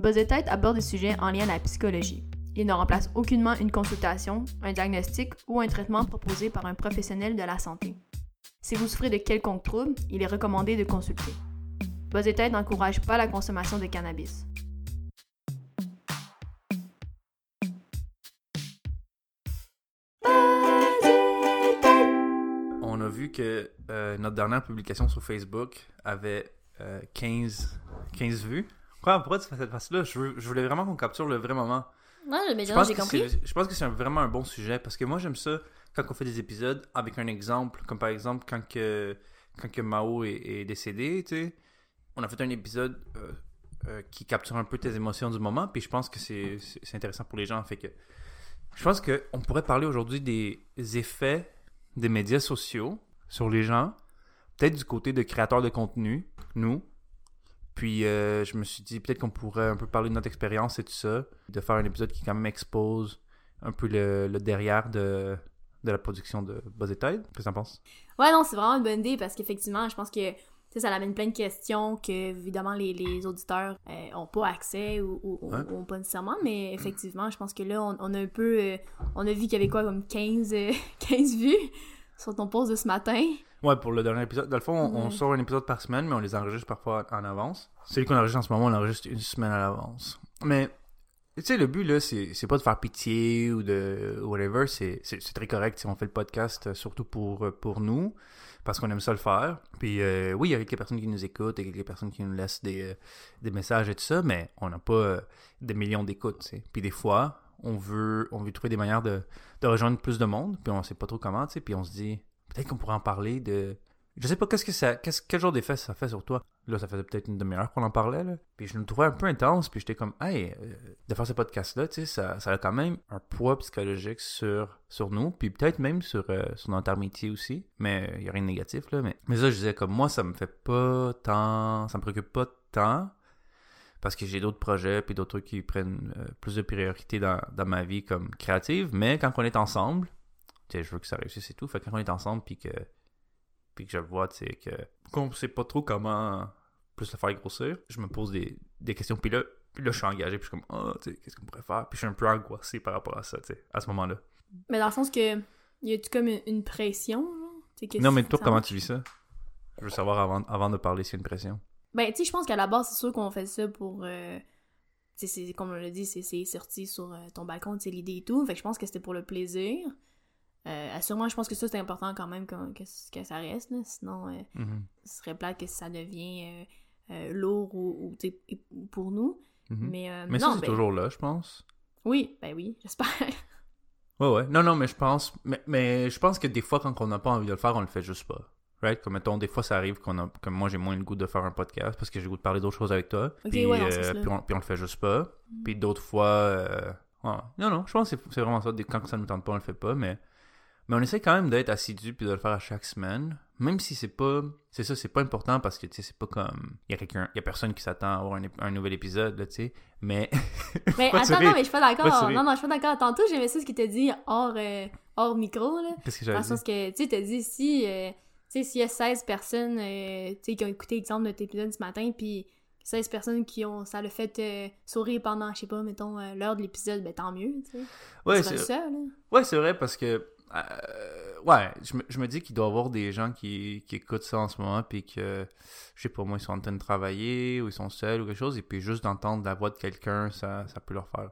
Buzz aborde des sujets en lien à la psychologie. Il ne remplace aucunement une consultation, un diagnostic ou un traitement proposé par un professionnel de la santé. Si vous souffrez de quelconque trouble, il est recommandé de consulter. Buzz n'encourage pas la consommation de cannabis. On a vu que euh, notre dernière publication sur Facebook avait euh, 15, 15 vues. Quoi, pourquoi tu fais cette face-là? Je, voulais vraiment qu'on capture le vrai moment. Ouais, mais Je pense, j'ai que compris. c'est- je pense que c'est vraiment un bon sujet parce que moi j'aime ça quand on fait des épisodes avec un exemple, comme par exemple quand que, quand que Mao est, est décédé, tu sais. On a fait un épisode euh, euh, qui capture un peu tes émotions du moment, puis je pense que c'est intéressant pour les gens. Fait que je pense qu'on pourrait parler aujourd'hui des effets des médias sociaux sur les gens, peut-être du côté de créateurs de contenu, nous. Puis euh, je me suis dit peut-être qu'on pourrait un peu parler de notre expérience et tout ça, de faire un épisode qui quand même expose un peu le, le derrière de, de la production de Buzz et Tide. Qu'est-ce que t'en penses? Ouais, non, c'est vraiment une bonne idée parce qu'effectivement, je pense que ça amène plein de questions que, évidemment, les, les auditeurs euh, ont pas accès ou, ou- pas nécessairement, mais effectivement, je pense que là, on, on a un peu. euh, on a vu qu'il y avait quoi, comme 15, euh, 15 vues sur ton post de ce matin. Ouais, pour le dernier épisode. Dans le fond, on, sort un épisode par semaine, mais on les enregistre parfois en avance. Celui qu'on enregistre en ce moment, on l'enregistre une semaine à l'avance. Mais, tu sais, le but, là, c'est pas de faire pitié ou de whatever. C'est très correct si on fait le podcast, euh, surtout pour, euh, pour nous, parce qu'on aime ça le faire. Puis, euh, oui, il y a quelques personnes qui nous écoutent et quelques personnes qui nous laissent des, des messages et tout ça, mais on n'a pas euh, des millions d'écoutes, tu sais. Puis, des fois, on veut, on veut trouver des manières de, de rejoindre plus de monde, puis on sait pas trop comment, tu sais. Puis, on se dit, peut-être qu'on pourrait en parler de je sais pas qu'est-ce que ça quel genre d'effet ça fait sur toi? Là ça faisait peut-être une demi-heure qu'on en parlait là. Puis je me trouvais un peu intense puis j'étais comme hey euh, de faire ce podcast là tu sais ça, ça a quand même un poids psychologique sur sur nous puis peut-être même sur euh, notre amitié aussi. Mais il y a rien de négatif là mais mais ça je disais comme moi ça me fait pas tant ça me préoccupe pas tant parce que j'ai d'autres projets puis d'autres trucs qui prennent euh, plus de priorité dans, ma vie comme créative. Mais quand on est ensemble je veux que ça réussisse et tout fait que quand on est ensemble puis que puis que je le vois, tu sais, que qu'on sait pas trop comment plus le faire grossir, je me pose des, des questions, puis là, puis là, je suis engagé, puis je suis comme, ah, tu sais, qu'est-ce qu'on pourrait faire? Puis je suis un peu angoissé par rapport à ça, tu sais, à ce moment-là. Mais dans le sens que. Y a-tu comme une, une pression, que Non, mais toi, comment tu vis ça? Je veux savoir avant, avant de parler s'il y a une pression. Ben, tu sais, je pense qu'à la base, c'est sûr qu'on fait ça pour. euh, tu sais, comme on l'a dit, c'est c'est sorti sur euh, ton balcon, tu sais, l'idée et tout. Fait que je pense que c'était pour le plaisir. Euh, assurément, je pense que ça, c'est important quand même que, que, que ça reste, là. Sinon, euh, Mhm. ce serait plate que ça devient euh, euh, lourd ou, pour nous. Mhm. Mais, euh, Mais non, ça, c'est ben, toujours là, je pense. Oui, ben oui, j'espère. Ouais, ouais. Non, non, mais je pense. Mais, mais je pense que des fois, quand on n'a pas envie de le faire, on le fait juste pas. Right? Comme mettons, des fois, ça arrive qu'on a. Comme moi, j'ai moins le goût de faire un podcast parce que j'ai le goût de parler d'autres choses avec toi. Ok, puis, ouais, euh, sens-là. puis, on, puis on le fait juste pas. Puis d'autres fois. ouais. Non, non, je pense que c'est- vraiment ça. Quand ça nous tente pas, on le fait pas. Mais, mais on essaie quand même d'être assidu puis de le faire à chaque semaine. Même si c'est pas. C'est ça, c'est pas important parce que, tu sais, c'est pas comme. Il y a quelqu'un. Il y a personne qui s'attend à avoir un, nouvel épisode, là, tu sais. Mais. Mais attends, non, mais je suis pas d'accord. Non, non, je suis pas d'accord. Tantôt, j'aimais ça ce qu'il t'a dit hors, euh, hors micro, là. Qu'est-ce que Dans j'avais le dit? sens que, tu sais, t'as dit si, euh, tu sais, s'il y a 16 personnes, euh, tu sais, qui ont écouté l'exemple de tes épisode ce matin, puis 16 personnes qui ont, ça le fait euh, sourire pendant, je sais pas, mettons, euh, l'heure de l'épisode, ben tant mieux, tu sais. Ouais, c'est ça, là. Ouais, c'est vrai parce que euh, ouais, je me, je me dis qu'il doit y avoir des gens qui, qui écoutent ça en ce moment puis que je sais pas moi ils sont en train de travailler ou ils sont seuls ou quelque chose et puis juste d'entendre la voix de quelqu'un ça, ça peut leur faire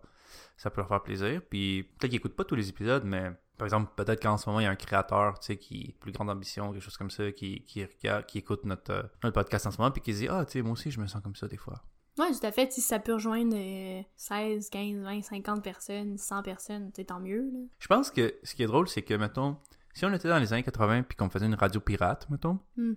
ça peut leur faire plaisir. Puis peut-être qu'ils écoutent pas tous les épisodes mais par exemple peut-être qu'en ce moment il y a un créateur tu sais qui plus grande ambition quelque chose comme ça qui qui regarde qui écoute notre euh, notre podcast en ce moment puis qui se dit ah tu sais moi aussi je me sens comme ça des fois Ouais, tout à fait. Si ça peut rejoindre euh, 16, 15, 20, 50 personnes, 100 personnes, sais, tant mieux, là. Je pense que ce qui est drôle, c'est que, mettons, si on était dans les années 80 puis qu'on faisait une radio pirate, mettons, Hmm.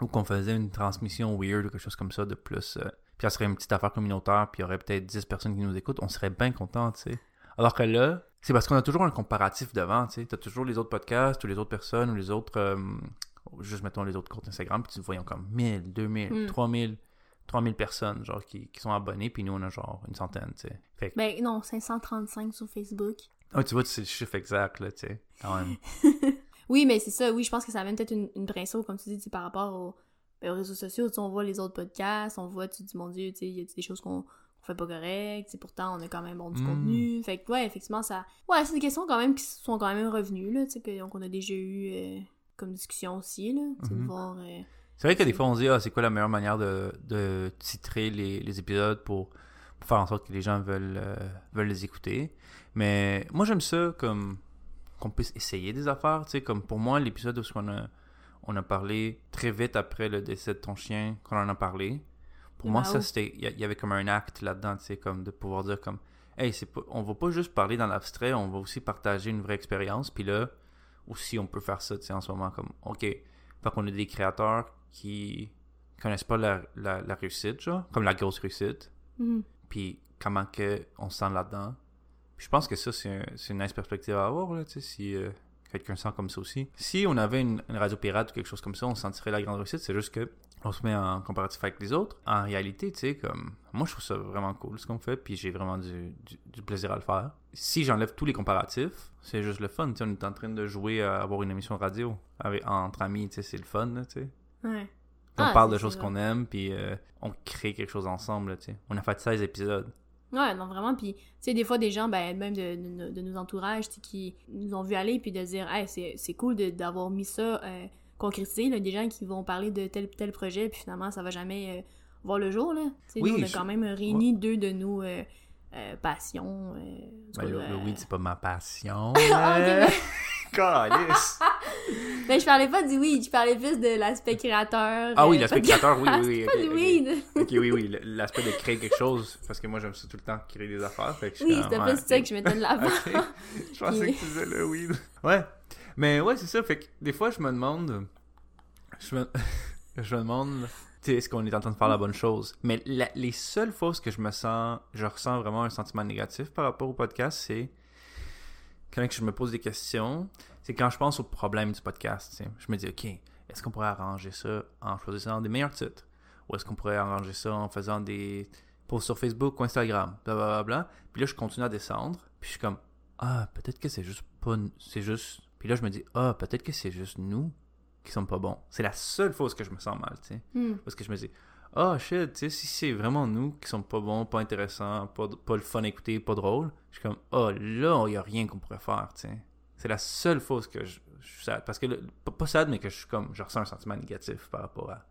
ou qu'on faisait une transmission weird ou quelque chose comme ça de plus, euh, puis ça serait une petite affaire communautaire, puis il y aurait peut-être 10 personnes qui nous écoutent, on serait bien content, tu sais. Alors que là, c'est parce qu'on a toujours un comparatif devant, tu sais. T'as toujours les autres podcasts ou les autres personnes ou les autres, euh, juste mettons les autres comptes Instagram, puis tu voyons comme 1000, 2000, Hmm. 3000, 3000 personnes, genre, qui, qui sont abonnés, puis nous, on a genre une centaine, tu sais. Fait que, Ben non, 535 sur Facebook. ah, tu vois, c'est le chiffre exact, là, tu sais, quand même. Oui, mais c'est ça, oui, je pense que ça amène peut-être une, une pression, comme tu dis, par rapport ben, aux réseaux sociaux. Tu sais, on voit les autres podcasts, on voit, tu te dis, mon Dieu, tu sais, y a des choses qu'on on fait pas correct, c'est pourtant on a quand même bon du Mm. contenu. Fait que ouais, effectivement, ça. Ouais, c'est des questions quand même qui sont quand même revenues, là, tu sais, que- qu'on a déjà eu euh, comme discussion aussi, là. Tu sais, de Mhm. voir. euh, C'est vrai que des fois, on se dit, ah, c'est quoi la meilleure manière de, de titrer les, les épisodes pour, pour faire en sorte que les gens veulent, euh, veulent les écouter. Mais moi, j'aime ça comme qu'on puisse essayer des affaires. Tu sais, comme pour moi, l'épisode où on a, on a parlé très vite après le décès de ton chien, qu'on en a parlé. Pour moi, ça, c'était. Il y avait comme un acte là-dedans, tu sais, comme de pouvoir dire comme, hey, c'est pas, on va pas juste parler dans l'abstrait, on va aussi partager une vraie expérience. Puis là, aussi, on peut faire ça, tu sais, en ce moment, comme, ok, fait qu'on a des créateurs qui connaissent pas la, la, la réussite, genre, comme la grosse réussite, mhm. puis comment que on se sent là-dedans. Je pense que ça, c'est un- c'est une nice perspective à avoir, là, tu sais, si euh, quelqu'un sent comme ça aussi. Si on avait une, une radio pirate ou quelque chose comme ça, on sentirait la grande réussite, c'est juste que on se met en comparatif avec les autres. En réalité, tu sais, comme, moi, je trouve ça vraiment cool, ce qu'on fait, puis j'ai vraiment du, du, du plaisir à le faire. Si j'enlève tous les comparatifs, c'est juste le fun, tu sais, on est en train de jouer à avoir une émission radio avec, entre amis, tu sais, c'est le fun, là, tu sais. Ouais. On Ah, parle de choses qu'on aime, puis euh, on crée quelque chose ensemble, là, tu sais. On a fait 16 épisodes. Ouais, non, vraiment. Puis, tu sais, des fois, des gens, ben, même de, de, de nos entourages, qui nous ont vu aller, puis de dire, hey, c'est cool d'avoir mis ça euh, concrétisé, là, des gens qui vont parler de tel tel projet, puis finalement, ça va jamais euh, voir le jour, là. Oui, nous, on a je- quand même réuni deux de nos euh, passions. Ben, le, le weed, c'est pas ma passion. Ah, ok, mais- ben- je parlais pas du weed, je parlais plus de l'aspect créateur. Ah oui, euh, l'aspect créateur, oui, oui, oui. pas du weed. Ok, oui, oui, l'aspect de créer quelque chose, parce que moi, j'aime ça tout le temps, créer des affaires. Fait que Oui, c'était ouais, plus ça que je mettais de l'avant. Ok. Je pensais que tu disais le weed. Ouais. Mais ouais, c'est ça. Fait que des fois, je me demande. Je me, je me demande. Est-ce qu'on est en train de faire la bonne chose? Mais la- les seules fois où que je me sens. Je ressens vraiment un sentiment négatif par rapport au podcast, c'est. Quand je me pose des questions, c'est quand je pense au problème du podcast. tu sais. Je me dis, OK, est-ce qu'on pourrait arranger ça en choisissant des meilleurs titres? Ou est-ce qu'on pourrait arranger ça en faisant des posts sur Facebook ou Instagram? Blablabla. Puis là, je continue à descendre. Puis je suis comme, ah, peut-être que c'est juste pas. C'est juste. Puis là, je me dis, ah, peut-être que c'est juste nous qui sommes pas bons. C'est la seule fois que je me sens mal, tu sais. Hmm. Parce que je me dis, ah, shit, tu sais, si c'est vraiment nous qui sommes pas bons, pas intéressants, pas, pas le fun à écouter, pas drôle, je suis comme, ah, là, il y a rien qu'on pourrait faire, tu sais. C'est la seule où que je, suis sad. Parce que, le- pas, sad, mais que je suis comme, je ressens un sentiment négatif par rapport à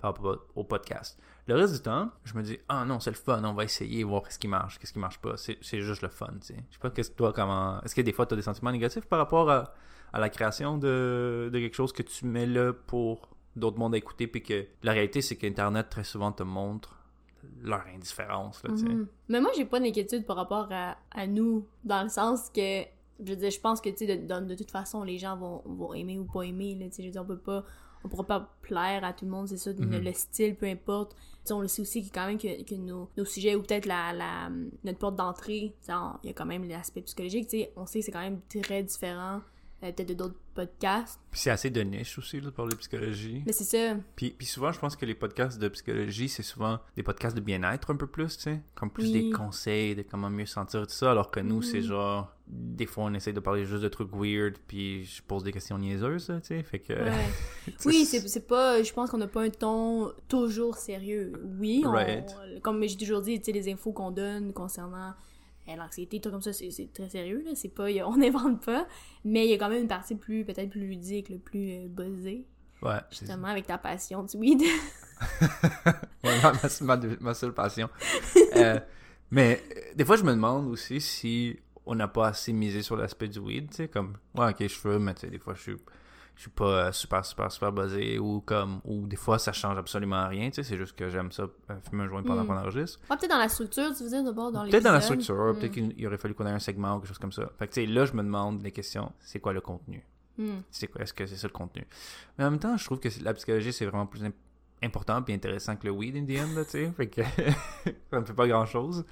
par rapport au podcast. Le reste du temps, je me dis, ah non, c'est le fun, on va essayer, voir ce qui marche, qu'est-ce qui marche pas. C'est juste le fun, tu sais. Je sais pas, qu'est-ce que toi, comment. Est-ce que des fois, tu as des sentiments négatifs par rapport à, à la création de, de quelque chose que tu mets là pour d'autres mondes à écouter, puis que la réalité, c'est qu'Internet, très souvent, te montre leur indifférence, là, sais. Mhm. Mais moi, j'ai pas d'inquiétude par rapport à, à nous, dans le sens que, je veux dire, je pense que, tu sais, de, de, de toute façon, les gens vont, vont aimer ou pas aimer, là, tu sais, je veux dire, on peut pas, on pourra pas plaire à tout le monde, c'est ça, le- Mhm. le style, peu importe. Tu sais, on le sait aussi que quand même que, que nos, nos sujets, ou peut-être la, la, notre porte d'entrée, tu sais, on- il y a quand même l'aspect psychologique, tu sais, on sait que c'est quand même très différent, euh, peut-être de d'autres podcasts, Puis c'est assez de niche aussi, là, de parler de psychologie. mais c'est ça, Puis, puis souvent, je pense que les podcasts de psychologie, c'est souvent des podcasts de bien-être un peu plus, tu sais. Comme plus Oui. des conseils de comment mieux se sentir, tout ça. Alors que nous, c'est Mhm. genre, des fois, on essaie de parler juste de trucs weird, puis je pose des questions niaiseuses, tu sais. Fait que. ouais. Oui, c'est c'est pas. Je pense qu'on n'a pas un ton toujours sérieux. Oui, on- Right. comme j'ai toujours dit, tu sais, les infos qu'on donne concernant l'anxiété, tout comme ça, c'est très sérieux, là. C'est pas. on n'invente pas. Mais il y a quand même une partie plus, peut-être plus ludique, le plus euh, buzzée, Ouais, justement, avec ta passion du weed. Ouais, ma, ma- ma- ma seule passion. Euh, mais euh, des fois, je me demande aussi si on n'a pas assez misé sur l'aspect du weed, tu sais, comme, ouais, ok, je fume, mais tu sais, des fois, je suis, je suis pas euh, super, super, super buzzé, ou comme, ou des fois, ça change absolument rien, tu sais, c'est juste que j'aime ça, euh, fumer un joint pendant Mm. qu'on enregistre. Ouais, peut-être dans la structure, tu veux dire, d'abord, dans Peut-être dans la structure, Mm. peut-être qu'il aurait fallu qu'on ait un segment ou quelque chose comme ça. Fait que, tu sais, là, je me demande les questions, c'est quoi le contenu? Mm. c'est quoi est-ce que c'est ça le contenu? Mais en même temps je trouve que la psychologie c'est vraiment plus im- important et intéressant que le weed in the end là, tu sais fait que ça me fait pas grand chose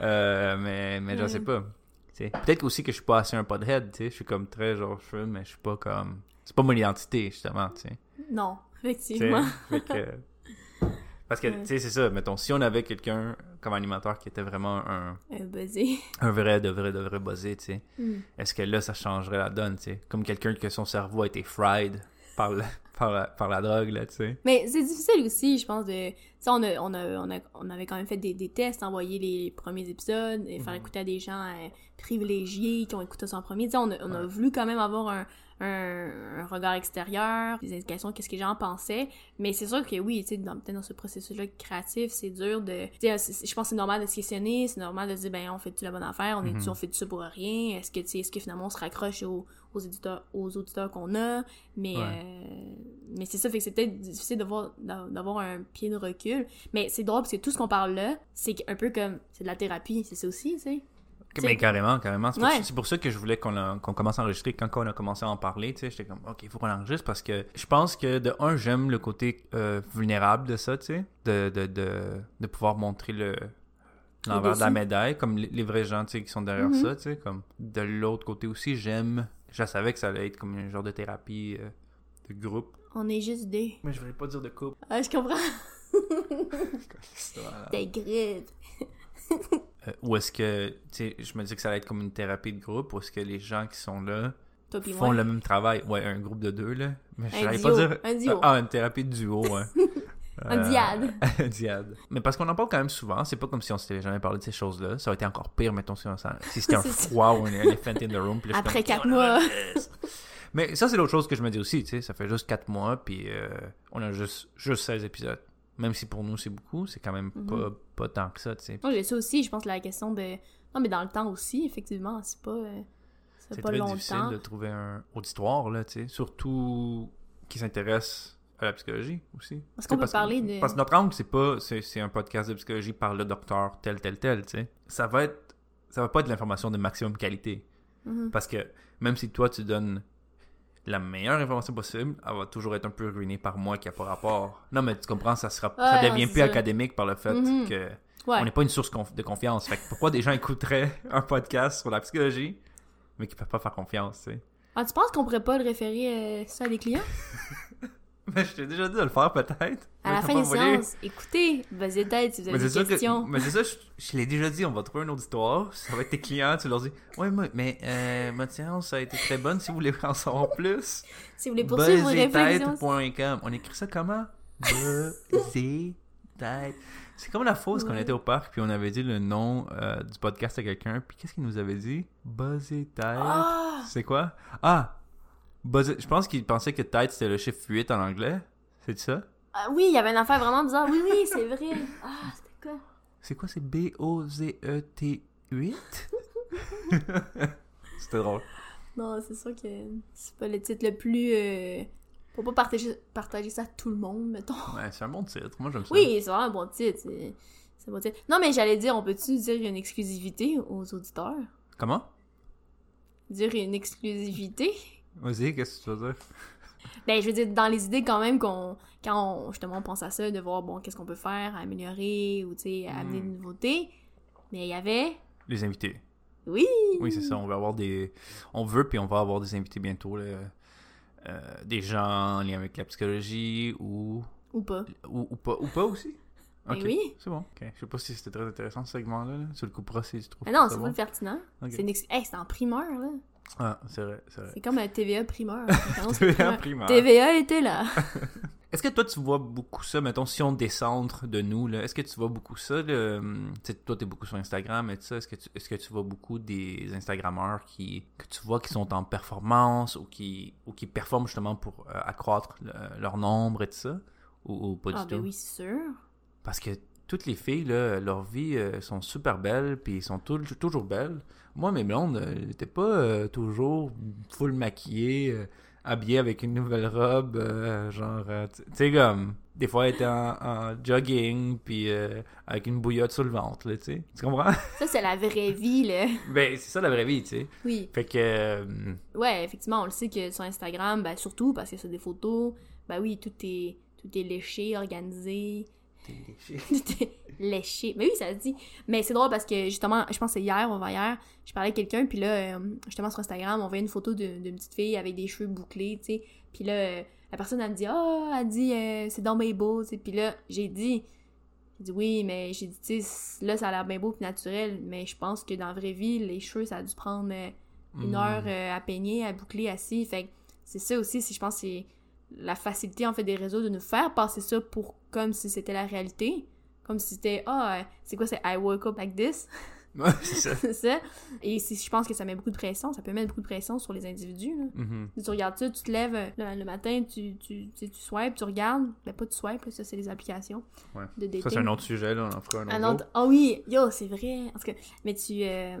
mais mais je Ouais. sais pas Tu sais, peut-être aussi que je suis pas assez un podhead tu sais je suis comme très genre je fume mais je suis pas comme c'est pas mon identité justement tu sais Non, effectivement. que- parce que tu sais c'est ça mettons si on avait quelqu'un comme animateur qui était vraiment un, Un buzzé. un vrai de vrai de vrai buzzé tu sais Mm. est-ce que là ça changerait la donne tu sais? Comme quelqu'un que son cerveau a été fried par, la, par, la, par la drogue, là, tu sais. Mais c'est difficile aussi, je pense, de... Tu sais, on, a, on, a, on, a, on avait quand même fait des, des tests, envoyer les premiers épisodes, et faire Mhm. écouter à des gens euh, privilégiés qui ont écouté ça en premier. Tu sais, on, a, on a voulu quand même avoir un, un, un regard extérieur, des indications, qu'est-ce que les gens pensaient. Mais c'est sûr que oui, tu sais, dans, peut-être dans ce processus-là créatif, c'est dur de... Tu sais, c'est- je pense que c'est normal de se questionner, c'est normal de se dire, ben, on fait-tu la bonne affaire, on, est Mhm. on fait ça pour rien, est-ce que, tu sais, est-ce que finalement on se raccroche aux, aux éditeurs, aux auditeurs qu'on a, mais, Ouais. euh, mais c'est ça, fait que c'est peut-être difficile de voir- d'a- d'avoir un pied de recul. Mais c'est drôle parce que tout ce qu'on parle là, c'est un peu comme, c'est de la thérapie, c'est ça aussi, tu sais? Mais carrément, carrément. C'est pour, Ouais. c'est pour ça que je voulais qu'on a- qu'on commence à enregistrer. Quand on a commencé à en parler, tu sais, j'étais comme, OK, il faut qu'on enregistre parce que je pense que, de un, j'aime le côté euh, vulnérable de ça, tu sais, de, de, de, de pouvoir montrer le l'envers de la médaille, comme les, les vrais gens, tu sais, qui sont derrière Mhm. ça, tu sais, comme de l'autre côté aussi, j'aime, je savais que ça allait être comme un genre de thérapie euh, de groupe. On est juste des... Mais je voulais pas dire de couple. Ah, je comprends. Voilà. Des grippes. Euh, ou est-ce que, tu sais, je me dis que ça allait être comme une thérapie de groupe, ou est-ce que les gens qui sont là font le même travail? Ouais, un groupe de deux, là. Mais Un j'allais duo, pas dire. un duo. Ah, une thérapie de duo. Un Euh, diade. un diade. Mais parce qu'on en parle quand même souvent, c'est pas comme si on s'était jamais parlé de ces choses-là. Ça aurait été encore pire, mettons, si, si c'était un froid ou un elephant in the room. puis là, je Après quatre mois. Mais ça, c'est l'autre chose que je me dis aussi, tu sais. Ça fait juste 4 mois, puis euh, on a juste, juste 16 épisodes. Même si pour nous, c'est beaucoup, c'est quand même Mhm. pas, pas tant que ça, tu sais. Moi, j'ai ça aussi, je pense, la question de... Non, mais dans le temps aussi, effectivement, c'est pas... euh, C'est C'est pas très longtemps. difficile de trouver un auditoire, là, tu sais. Surtout qui s'intéresse à la psychologie aussi. Parce qu'on peut parler de- Parce que notre angle, c'est pas... C'est c'est un podcast de psychologie par le docteur tel, tel, tel, tu sais. Ça va être... Ça va pas être de l'information de maximum qualité. Mhm. Parce que même si toi, tu donnes la meilleure information possible, elle va toujours être un peu ruinée par moi qui a pas rapport. Non, mais tu comprends, ça sera... ça devient plus ça. académique par le fait Mhm. que... Ouais. On n'est pas une source conf- de confiance. Fait que pourquoi des gens écouteraient un podcast sur la psychologie, mais qui peuvent pas faire confiance, tu sais? Ah, tu penses qu'on pourrait pas le référer euh, ça à des clients? Mais je t'ai déjà dit de le faire, peut-être. À la fin des séances, écoutez, vas-y tête si vous avez des que, questions. mais c'est ça, je, je l'ai déjà dit, on va trouver un auditoire, ça va être tes clients, tu leur dis « Ouais, moi, mais euh, ma séance a été très bonne, si vous voulez en savoir plus, Si vous voulez poursuivre vos réflexions... On écrit ça comment? Buzzetête. C'est comme la fausse qu'on était au parc, puis on avait dit le nom euh, du podcast à quelqu'un, puis qu'est-ce qu'il nous avait dit? Buzzetête. Ah! C'est quoi? Ah! Je pense qu'il pensait que tête c'était le chiffre 8 en anglais. C'est ça? Ah oui, il y avait une affaire vraiment bizarre. Oui, oui, c'est vrai. Ah, c'était quoi? C'est quoi? C'est B-O-Z-E-T 8? C'était drôle. Non, c'est sûr que c'est pas le titre le plus... Euh... Faut pas partager, partager ça à tout le monde, mettons. Ouais, c'est un bon titre. Moi, j'aime ça. Oui, c'est vraiment un bon titre. C'est c'est un bon titre. Non, mais j'allais dire, on peut-tu dire une exclusivité aux auditeurs? Comment? Dire une exclusivité? Vas-y, qu'est-ce que tu veux dire? Ben, je veux dire, dans les idées quand même, qu'on quand on, justement on pense à ça, de voir, bon, qu'est-ce qu'on peut faire, à améliorer, ou tu sais, à amener Hmm. des nouveautés. Mais il y avait... Les invités. Oui! Oui, c'est ça. On va avoir des. On veut, puis on va avoir des invités bientôt. là. Euh, des gens en lien avec la psychologie ou. Ou pas. Ou, ou pas, ou pas aussi. Ben Ok, oui. C'est bon. Ok. Je sais pas si c'était très intéressant ce segment-là. Là. Tu le couperas si tu trouves Mais non, c'est bon? pas pertinent. Ok. C'est une hey, en primeur, là. Ah, c'est vrai, c'est vrai. C'est comme un TVA primeur. TVA primeur. TVA était là. Est-ce que toi, tu vois beaucoup ça, mettons, si on descendre de nous, là, est-ce que tu vois beaucoup ça, le... tu sais, toi, t'es beaucoup sur Instagram et tout ça, est-ce que, tu... est-ce que tu vois beaucoup des Instagrammeurs qui, que tu vois qui sont en performance ou qui, ou qui performent justement pour euh, accroître le- leur nombre et tout ça, ou, ou pas Ah, du ben tout? oui, c'est sûr. Parce que toutes les filles, là, leur vie, euh, sont super belles, puis sont tou- toujours belles. Moi, mes blondes, euh, elles étaient pas euh, toujours full maquillées, euh, habillées avec une nouvelle robe, euh, genre, euh, tu sais, comme, des fois, elles étaient en, en jogging, puis euh, avec une bouillotte sur le ventre, là, tu sais. Tu comprends? Ça, c'est la vraie vie, là. ben, c'est ça la vraie vie, tu sais. Oui. Fait que, euh, Ouais, effectivement, on le sait que sur Instagram, ben surtout parce que c'est des photos, ben oui, tout est, tout est léché, organisé, est léché. Mais oui, ça se dit. Mais c'est drôle parce que justement, je pense que c'est hier ou avant-hier, je parlais à quelqu'un, puis là, euh, justement sur Instagram, on voyait une photo d'une petite fille avec des cheveux bouclés, tu sais. Puis là, euh, la personne, elle me dit, ah, elle dit, euh, c'est dans mes beau, tu sais. Puis là, j'ai dit, j'ai dit oui, mais j'ai dit, tu sais, là, ça a l'air bien beau et naturel, mais je pense que dans la vraie vie, les cheveux, ça a dû prendre euh, une hmm. heure euh, à peigner, à boucler, assis. Fait que c'est ça aussi, c'est- je pense que c'est la facilité en fait des réseaux de nous faire passer ça pour comme si c'était la réalité. Comme si c'était Ah, c'est quoi c'est I woke up like this? Ouais, c'est ça. ça. Et je pense que ça met beaucoup de pression. Ça peut mettre beaucoup de pression sur les individus. Là. Mhm. Tu regardes ça, tu te lèves euh, le, le matin, tu, tu, tu, tu swipes, tu regardes. Ben, pas tu swipes, ça, c'est les applications Ouais. de dating. Ça, c'est un autre sujet, là. On en fera un autre. Un autre- Ah oui, yo, c'est vrai. En tout cas, mais tu. Euh,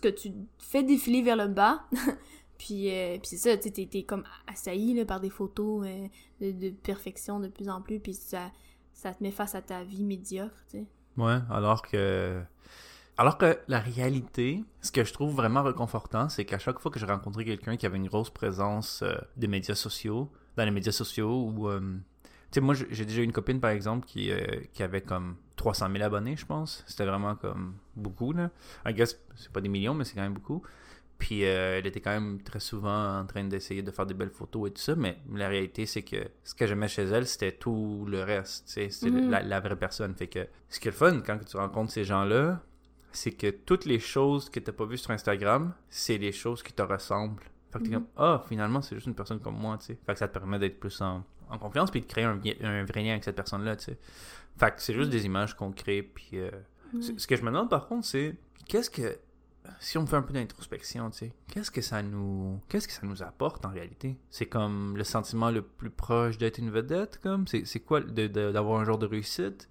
que tu fais défiler vers le bas. puis, euh, ça, tu sais, t'es- comme assailli par des photos euh, de, perfection de plus en plus. Puis ça, ça te met face à ta vie médiocre, tu sais. Ouais, alors que. Alors que la réalité, ce que je trouve vraiment réconfortant, c'est qu'à chaque fois que j'ai rencontré quelqu'un qui avait une grosse présence euh, des médias sociaux, dans les médias sociaux, ou. euh, tu sais, moi, j'ai déjà une copine, par exemple, qui, euh, avait comme 300 000 abonnés, je pense. C'était vraiment comme beaucoup, là. I guess, c'est pas des millions, mais c'est quand même beaucoup. Puis euh, elle était quand même très souvent en train d'essayer de faire des belles photos et tout ça, mais la réalité, c'est que ce que j'aimais chez elle, c'était tout le reste. C'était Mhm. la, la vraie personne. Fait que ce qui est le fun quand tu rencontres ces gens-là, c'est que toutes les choses que t'as pas vues sur Instagram, c'est les choses qui te ressemblent. Fait que t'es Mhm. comme, ah, finalement, c'est juste une personne comme moi, tu sais. Fait que ça te permet d'être plus en, en confiance puis de créer un, vrai lien avec cette personne-là, tu sais. Fait que c'est juste des images qu'on crée, puis... euh, Ce que je me demande, par contre, c'est, qu'est-ce que... Si on fait un peu d'introspection, tu sais, qu'est-ce que ça nous... Qu'est-ce que ça nous apporte, en réalité? C'est comme le sentiment le plus proche d'être une vedette, comme? C'est c'est quoi d'avoir un genre de réussite?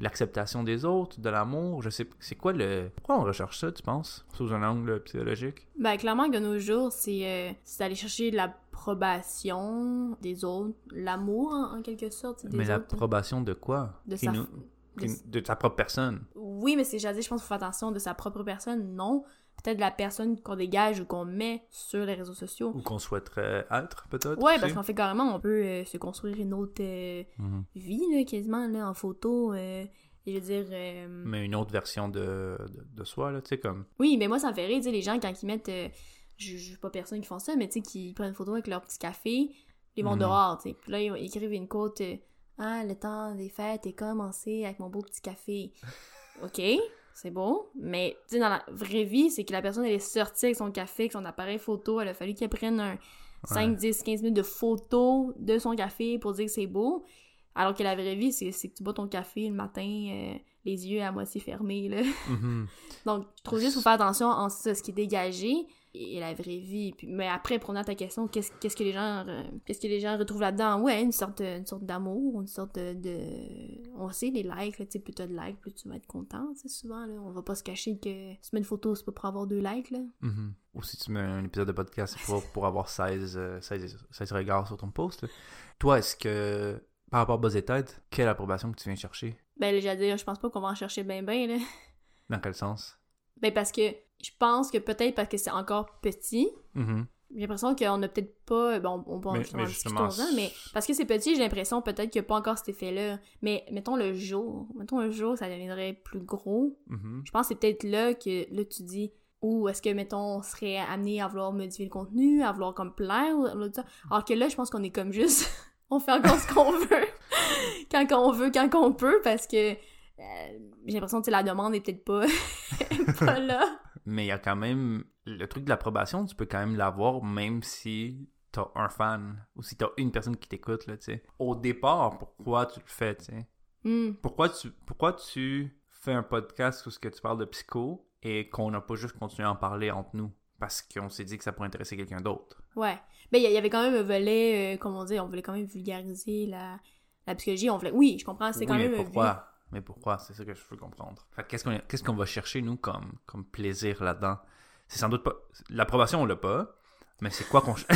l'acceptation des autres, de l'amour, je sais c'est quoi le pourquoi on recherche ça tu penses sous un angle psychologique? Ben, clairement que de nos jours, c'est euh, c'est d'aller chercher l'approbation des autres, l'amour en, en quelque sorte. mais l'approbation de quoi? De sa- nous- de- ta propre personne Oui, mais c'est jadis, je pense qu'il faut faire attention de sa propre personne, non. Peut-être de la personne qu'on dégage ou qu'on met sur les réseaux sociaux. ou qu'on souhaiterait être peut-être Ouais, aussi? parce qu'en fait, carrément, on peut euh, se construire une autre euh, Mhm. vie, là, quasiment, là, en photo. euh, je veux dire... mais une autre version de, de, de soi là tu sais comme Oui, mais moi, ça me fait rire, tu sais, les gens, quand ils mettent... je suis pas personne qui font ça, mais tu sais, qui prennent une photo avec leur petit café, ils vont Mhm. dehors, tu sais. Puis là, ils écrivent une quote... ah, le temps des fêtes est commencé avec mon beau petit café. OK, c'est beau, mais tu sais, dans la vraie vie, c'est que la personne, elle est sortie avec son café, avec son appareil photo, elle a fallu qu'elle prenne un 5, 10, 15 minutes de photos de son café pour dire que c'est beau. Alors que la vraie vie, c'est que tu bois ton café le matin, euh, les yeux à moitié fermés, là. Mhm. Donc, je trouve juste qu'il faut faire attention en ce qui est dégagé et la vraie vie. Puis, mais après, à ta question, qu'est-ce que les gens euh, qu'est-ce que les gens retrouvent là-dedans? Ouais, une sorte, de- une sorte d'amour, une sorte de, de- On sait, les likes, là, tu sais, plus t'as de likes, plus tu vas être content, souvent, là. On va pas se cacher que si tu mets une photo, c'est pas pour avoir deux likes, là. Mhm. ou si tu mets un épisode de podcast c'est pour, pour avoir 16, euh, 16, 16 regards sur ton post là. toi est-ce que par rapport à Buzz et Tête quelle approbation que tu viens chercher? Ben, j'allais dire, je pense pas qu'on va en chercher ben ben, là. dans quel sens? Ben, parce que je pense que peut-être parce que c'est encore petit, Mhm. J'ai l'impression qu'on a peut-être pas. Bon, on peut en Mais- justement mais en justement, mais parce que c'est petit, j'ai l'impression peut-être qu'il n'y a pas encore cet effet-là. Mais mettons le jour. Mettons un jour, ça deviendrait plus gros. Mhm. Je pense que c'est peut-être là que là tu dis. Ou est-ce que, mettons, on serait amené à vouloir modifier le contenu, à vouloir comme plaire, ou, ou ça. Alors que là, je pense qu'on est comme juste. on fait encore ce qu'on veut. quand qu'on veut, quand qu'on peut, parce que. euh, j'ai l'impression que la demande est peut-être pas, pas là. Mais il y a quand même le truc de l'approbation, tu peux quand même l'avoir même si t'as un fan ou si t'as une personne qui t'écoute là, tu sais. Au départ, pourquoi tu le fais, tu sais? Hmm. Pourquoi tu pourquoi tu fais un podcast où ce que tu parles de psycho et qu'on n'a pas juste continué à en parler entre nous? Parce qu'on s'est dit que ça pourrait intéresser quelqu'un d'autre. Ouais. Ben, il y, y avait quand même un volet, euh, comme on dit, on voulait quand même vulgariser la, la psychologie. On voulait... Oui, je comprends, c'est quand même... mais un pourquoi? Mais pourquoi? C'est ça que je veux comprendre. Qu'est-ce qu'on qu'est-ce qu'on va chercher nous comme comme plaisir là-dedans? C'est sans doute pas l'approbation on l'a pas, mais c'est quoi qu'on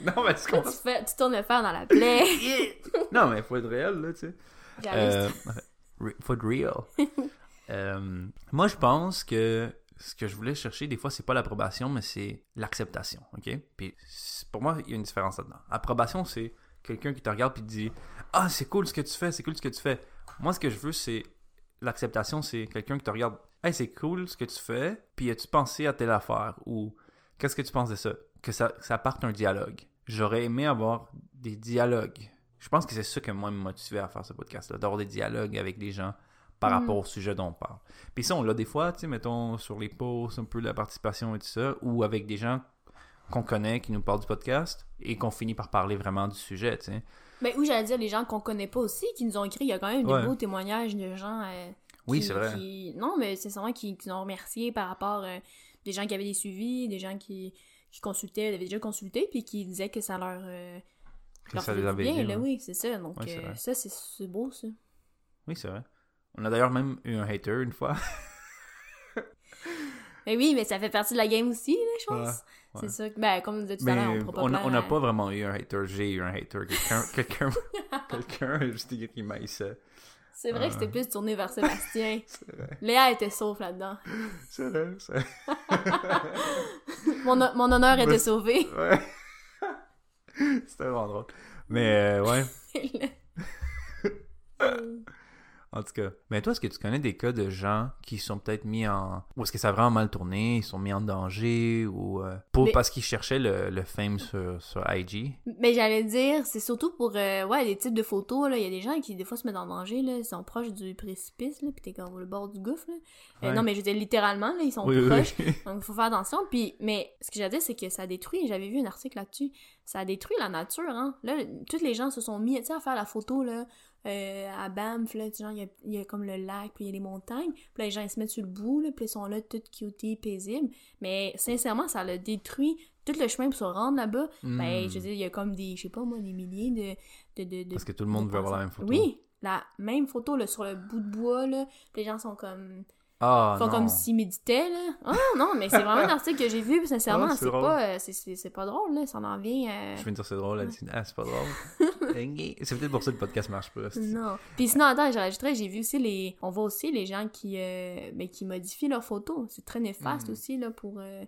Non, mais tu fais, tu tournes le fer dans la plaie. non, mais faut être réel, là, tu sais. Euh, faut être real. Euh, moi, je pense que ce que je voulais chercher, des fois, c'est pas l'approbation, mais c'est l'acceptation, OK? Puis, pour moi, il y a une différence là-dedans. Approbation, c'est quelqu'un qui te regarde puis te dit « Ah, c'est cool ce que tu fais, c'est cool ce que tu fais. » Moi, ce que je veux, c'est... L'acceptation, c'est quelqu'un qui te regarde « Hey, c'est cool ce que tu fais, puis as-tu pensé à telle affaire? » Ou « Qu'est-ce que tu penses de ça? » Que ça, que ça parte un dialogue. J'aurais aimé avoir des dialogues. Je pense que c'est ça qui m'a motivé à faire ce podcast-là, d'avoir des dialogues avec les gens par Mhm. rapport au sujet dont on parle. Puis ça, on l'a des fois, tu sais, mettons, sur les posts, un peu la participation et tout ça, ou avec des gens qu'on connaît qui nous parlent du podcast et qu'on finit par parler vraiment du sujet, tu sais. Mais oui, j'allais dire les gens qu'on connaît pas aussi, qui nous ont écrit. Il y a quand même Ouais. des beaux témoignages de gens. euh, Oui, c'est vrai. qui- Non, mais c'est sûrement qui, qui nous ont remercié par rapport euh, des gens qui avaient des suivis, des gens qui, qui consultaient, avaient déjà consulté, puis qui disaient que ça leur. euh, Que leur ça les avait bien, dit, là, ouais. oui, c'est ça. Donc, euh, ça, c'est- c'est beau, ça. Oui, c'est vrai. On a d'ailleurs même eu un hater une fois. Mais oui, mais ça fait partie de la game aussi, là, je pense. Ouais, ouais. C'est ça. que- Ben, comme on disait tout à l'heure, on on n'a on n'a à- pas vraiment eu un hater. J'ai eu un hater. Quelqu'un quelqu'un quelqu'un a juste dit qu'il m'haïssait. C'est vrai que c'était Ouais. plus tourné vers Sébastien. Léa était sauf là-dedans. C'est vrai. c'est- Mon, mon honneur était sauvé. Ouais. C'était vraiment drôle. Mais euh, ouais, en tout cas. Mais toi, est-ce que tu connais des cas de gens qui sont peut-être mis en... Ou est-ce que ça a vraiment mal tourné, ils sont mis en danger, ou... euh, pour... Mais- Parce qu'ils cherchaient le, le fame sur, sur IG. Mais j'allais dire, c'est surtout pour euh, ouais, les types de photos. là. Il y a des gens qui, des fois, se mettent en danger. Là. Ils sont proches du précipice, là, puis t'es comme au bord du gouffre. Là. Euh, Ouais. non, mais je veux dire, littéralement, là, ils sont Oui, proches. oui. Donc, il faut faire attention. Puis, mais ce que j'allais dire, c'est que ça détruit. J'avais vu un article là-dessus. Ça détruit la nature. Hein. Là, tous les gens se sont mis tu sais, à faire la photo là, euh, à Banff. Là, genre, il y a, il y a comme le lac, puis il y a les montagnes. Puis là, les gens, ils se mettent sur le bout. Là, puis ils sont là, tout cutie, paisibles. Mais sincèrement, ça l'a détruit tout le chemin pour se rendre là-bas. Ben, Hmm. je veux dire, il y a comme des, je sais pas moi, des milliers de. de, de, de- Parce que tout le monde de veut avoir la même photo. Oui, la même photo là, sur le bout de bois. Là. Les gens sont comme. Ah, font non. comme s'ils méditaient. Là. Ah non, mais c'est vraiment un article que j'ai vu, sincèrement, c'est pas, euh, c'est- c'est c'est pas drôle. Là. Ça en vient. euh, Je viens de dire c'est drôle, elle dit ah c'est pas drôle. C'est peut-être pour ça que le podcast marche pas. Non. Puis sinon, attends, j'ai rajouterais, j'ai vu aussi les. On voit aussi les gens qui, euh, ben, qui modifient leurs photos. C'est très néfaste Mm. aussi là, pour, euh,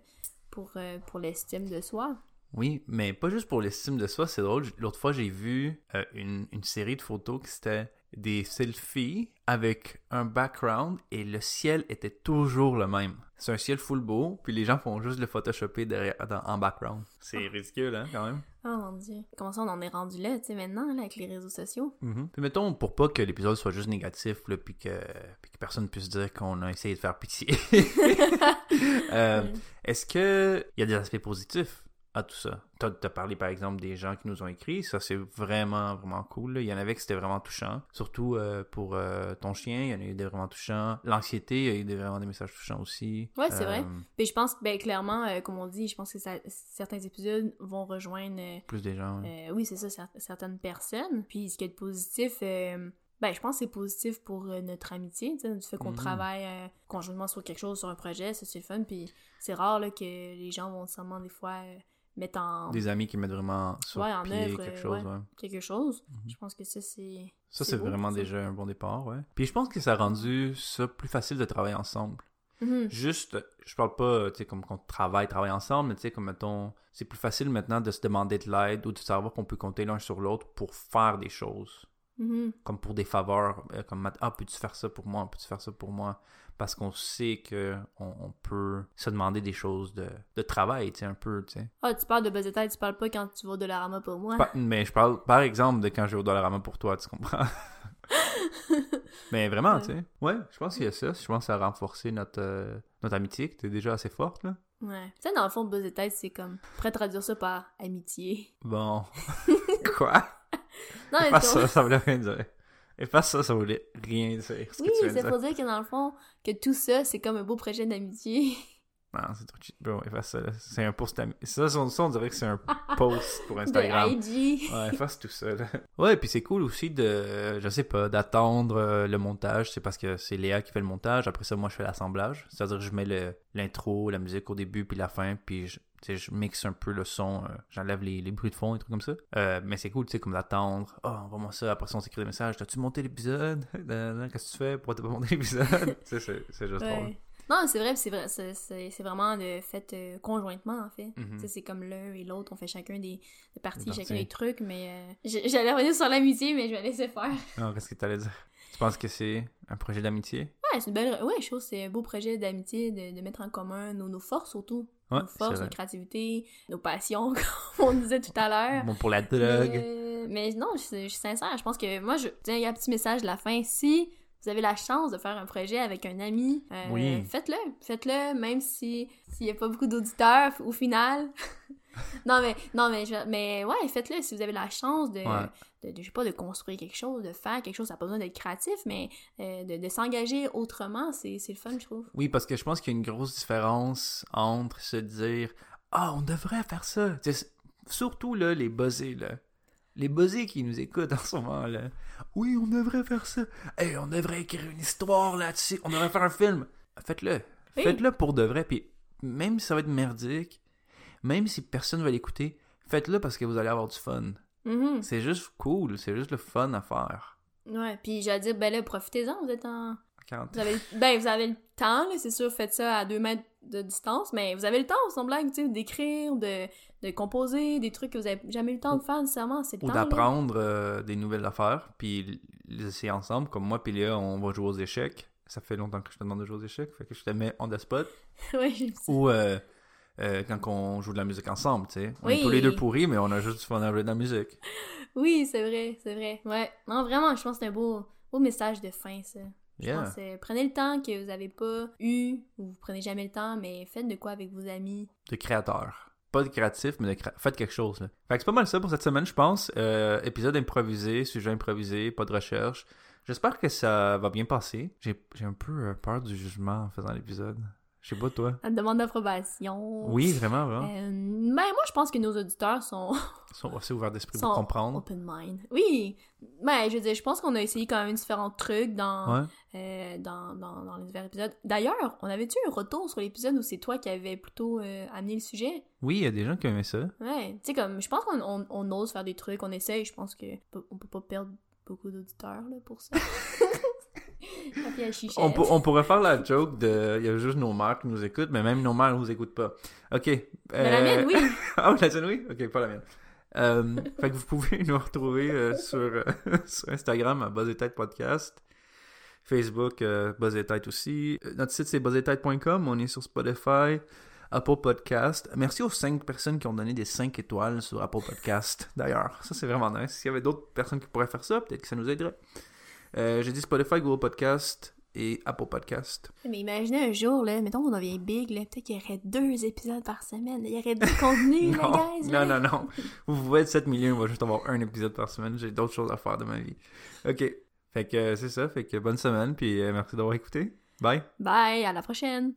pour, euh, pour l'estime de soi. Oui, mais pas juste pour l'estime de soi, c'est drôle. L'autre fois, j'ai vu euh, une, une série de photos qui c'était des selfies avec un background et le ciel était toujours le même. C'est un ciel full beau, puis les gens font juste le photoshopper derrière, dans- en background. C'est ridicule, hein, quand même. Oh mon dieu. Comment ça, on en est rendu là, tu sais, maintenant, là, avec les réseaux sociaux? Puis mettons, pour pas que l'épisode soit juste négatif, là, puis que, puis que personne puisse dire qu'on a essayé de faire pitié. Euh, Mm. Est-ce que il y a des aspects positifs? À tout ça? Tu as parlé par exemple des gens qui nous ont écrit, ça c'est vraiment vraiment cool. là. Il y en avait qui c'était vraiment touchant, surtout euh, pour euh, ton chien, il y en a eu des vraiment touchants. L'anxiété, il y a eu des, vraiment des messages touchants aussi. Ouais, c'est Euh, vrai. Mais je pense que, ben, clairement, euh, comme on dit, je pense que ça- certains épisodes vont rejoindre, euh, Plus des gens. euh, oui, c'est ça, cer- certaines personnes. Puis ce qui est positif, euh, ben, je pense que c'est positif pour euh, notre amitié, tu sais, du fait qu'on Mhm. travaille euh, conjointement sur quelque chose, sur un projet, ça c'est fun. Puis c'est rare là, que les gens vont sûrement des fois euh, mettre en Des amis qui mettent vraiment sur Ouais, en pied œuvre, quelque euh, chose. ouais. ouais. quelque chose. Mhm. Je pense que ça c'est. Ça, c'est vraiment déjà un bon départ, ouais. Puis je pense que ça a rendu ça plus facile de travailler ensemble. Mhm. Juste, je parle pas, tu sais, comme qu'on travaille, travaille ensemble, mais tu sais, comme mettons, c'est plus facile maintenant de se demander de l'aide ou de savoir qu'on peut compter l'un sur l'autre pour faire des choses. Mhm. Comme pour des faveurs, euh, comme ah, peux-tu faire ça pour moi, peux-tu faire ça pour moi? Parce qu'on sait que on, on peut se demander des choses de, de travail, tu sais, un peu, tu sais. Ah, tu parles de buzz de tête, tu parles pas quand tu vas au Dollarama pour moi. Pas- mais je parle, par exemple, de quand je vais au Dollarama pour toi, tu comprends? mais vraiment, Ouais. tu sais. Ouais, je pense qu'il y a ça. Je pense que ça a renforcé notre, euh, notre amitié, qui était déjà assez forte, là. Ouais. Tu sais, dans le fond, buzz tête, c'est comme. Je pourrais traduire ça par amitié. Bon. Quoi? Non, mais Pas c'est- ça, ça voulait rien dire. Et pas ça, ça voulait rien dire. Ce Oui, c'est pour dire que dans le fond, que tout ça, c'est comme un beau projet d'amitié. Non, c'est trop cheap. Bon, efface ça. C'est un post ami- Ça, ça, on dirait que c'est un post pour Instagram. De IG. Ouais, efface tout ça, là. Ouais, puis c'est cool aussi de, je sais pas, d'attendre euh, le montage. C'est parce que c'est Léa qui fait le montage. Après ça, moi, je fais l'assemblage. C'est-à-dire que je mets le- l'intro, la musique au début, puis la fin, puis je, sais, je mixe un peu le son. euh, J'enlève les, les bruits de fond et trucs comme ça. Euh, mais c'est cool, tu sais, comme d'attendre. Oh, envoie-moi ça. Après ça, on s'écrit des messages. T'as-tu monté l'épisode? Qu'est-ce que tu fais? Pourquoi t'as pas monté l'épisode? tu sais, c'est c'est juste drôle. Ouais. Non, c'est vrai, puis c'est vrai, c'est- vraiment de fait euh, conjointement, en fait. Mhm. Tu sais, c'est comme l'un et l'autre, on fait chacun des, des parties, chacun des trucs, mais euh, j'allais revenir sur l'amitié, mais je vais laisser faire. Non, qu'est-ce que t'allais dire? Tu penses que c'est un projet d'amitié? Ouais, c'est une belle. Ouais, je trouve que c'est un beau projet d'amitié, de, de mettre en commun nos, nos forces surtout. Ouais, nos forces, notre créativité, nos passions, comme on disait tout à l'heure. Bon, pour la drogue. Mais, mais non, je, suis- je suis sincère. Je pense que moi, je tiens, il y a un petit message de la fin. Si vous avez la chance de faire un projet avec un ami, euh, Oui. faites-le. Faites-le, même si s'il n'y a pas beaucoup d'auditeurs au final. non, mais, non, mais, je- mais ouais, faites-le si vous avez la chance de, Ouais. de, de, je sais pas, de construire quelque chose, de faire quelque chose. Ça n'a pas besoin d'être créatif, mais euh, de, de s'engager autrement, c'est le fun, je trouve. Oui, parce que je pense qu'il y a une grosse différence entre se dire Ah, on devrait faire ça. Surtout là, les buzzés, là. Les buzzés qui nous écoutent en ce moment, là. Oui, on devrait faire ça. Hey, on devrait écrire une histoire là-dessus. On devrait faire un film. Faites-le. Oui. Faites-le pour de vrai. Puis même si ça va être merdique, même si personne va l'écouter, faites-le parce que vous allez avoir du fun. Mhm. C'est juste cool. C'est juste le fun à faire. Ouais, puis j'allais dire, ben là, profitez-en, vous êtes en... 40. Vous avez, ben, vous avez le temps, c'est sûr, faites ça à deux mètres de distance, mais vous avez le temps, sans blague, tu sais, d'écrire, de, de composer, des trucs que vous avez jamais eu le temps de faire, nécessairement, c'est ou d'apprendre euh, des nouvelles affaires, puis les essayer ensemble. Comme moi, puis Léa, on va jouer aux échecs. Ça fait longtemps que je te demande de jouer aux échecs, fait que je te mets on the spot. ça. Ou euh, euh, quand on joue de la musique ensemble, tu sais. On est tous les deux pourris, mais on a juste du fun à jouer de la musique. Oui, c'est vrai, c'est vrai. Ouais. Non, vraiment, je pense que c'est un beau, beau message de fin, ça. Je Yeah. pense, euh, prenez le temps que vous avez pas eu, ou vous prenez jamais le temps, mais faites de quoi avec vos amis. De créateur. Pas de créatif, mais de faites quelque chose. Là. Fait que c'est pas mal ça pour cette semaine, je pense. Euh, épisode improvisé, sujet improvisé, pas de recherche. J'espère que ça va bien passer. J'ai j'ai un peu euh, peur du jugement en faisant l'épisode. Je sais pas toi. La demande d'approbation. Oui, vraiment, vraiment. Euh, ben, moi, je pense que nos auditeurs sont, sont assez ouverts d'esprit pour comprendre. open mind. Oui. Ben, je veux dire, je pense qu'on a essayé quand même différents trucs dans, Ouais. euh, dans, dans, dans les divers épisodes. D'ailleurs, on avait-tu un retour sur l'épisode où c'est toi qui avais plutôt euh, amené le sujet? Oui, il y a des gens qui aimaient ça. Ouais, tu sais, comme, je pense qu'on on, on ose faire des trucs, on essaye, je pense que on peut pas perdre beaucoup d'auditeurs, là, pour ça. On, pour- on pourrait faire la joke de. Il y a juste nos mères qui nous écoutent, mais même nos mères ne nous écoutent pas. Ok. Mais la euh, mienne, oui! ah, la tienne, oui? Ok, pas la mienne. Euh, fait que vous pouvez nous retrouver euh, sur, euh, sur Instagram à Buzz et Tête Podcast. Facebook, euh, Buzz et Tête aussi. Euh, Notre site, c'est buzzetête.com. On est sur Spotify, Apple Podcast. Merci aux 5 personnes qui ont donné des 5 étoiles sur Apple Podcast, d'ailleurs. Ça, c'est vraiment nice. S'il y avait d'autres personnes qui pourraient faire ça, peut-être que ça nous aiderait. Euh, J'ai dit Spotify, Google Podcast et Apple Podcast. Mais imaginez un jour, là, mettons qu'on devient big, là, peut-être qu'il y aurait deux épisodes par semaine. Il y aurait du contenu, là, Non, guys! non, non, non. Vous pouvez être 7 millions, on va juste avoir un épisode par semaine. J'ai d'autres choses à faire de ma vie. Ok. Fait que euh, c'est ça. Fait que bonne semaine, puis euh, merci d'avoir écouté. Bye. Bye, à la prochaine!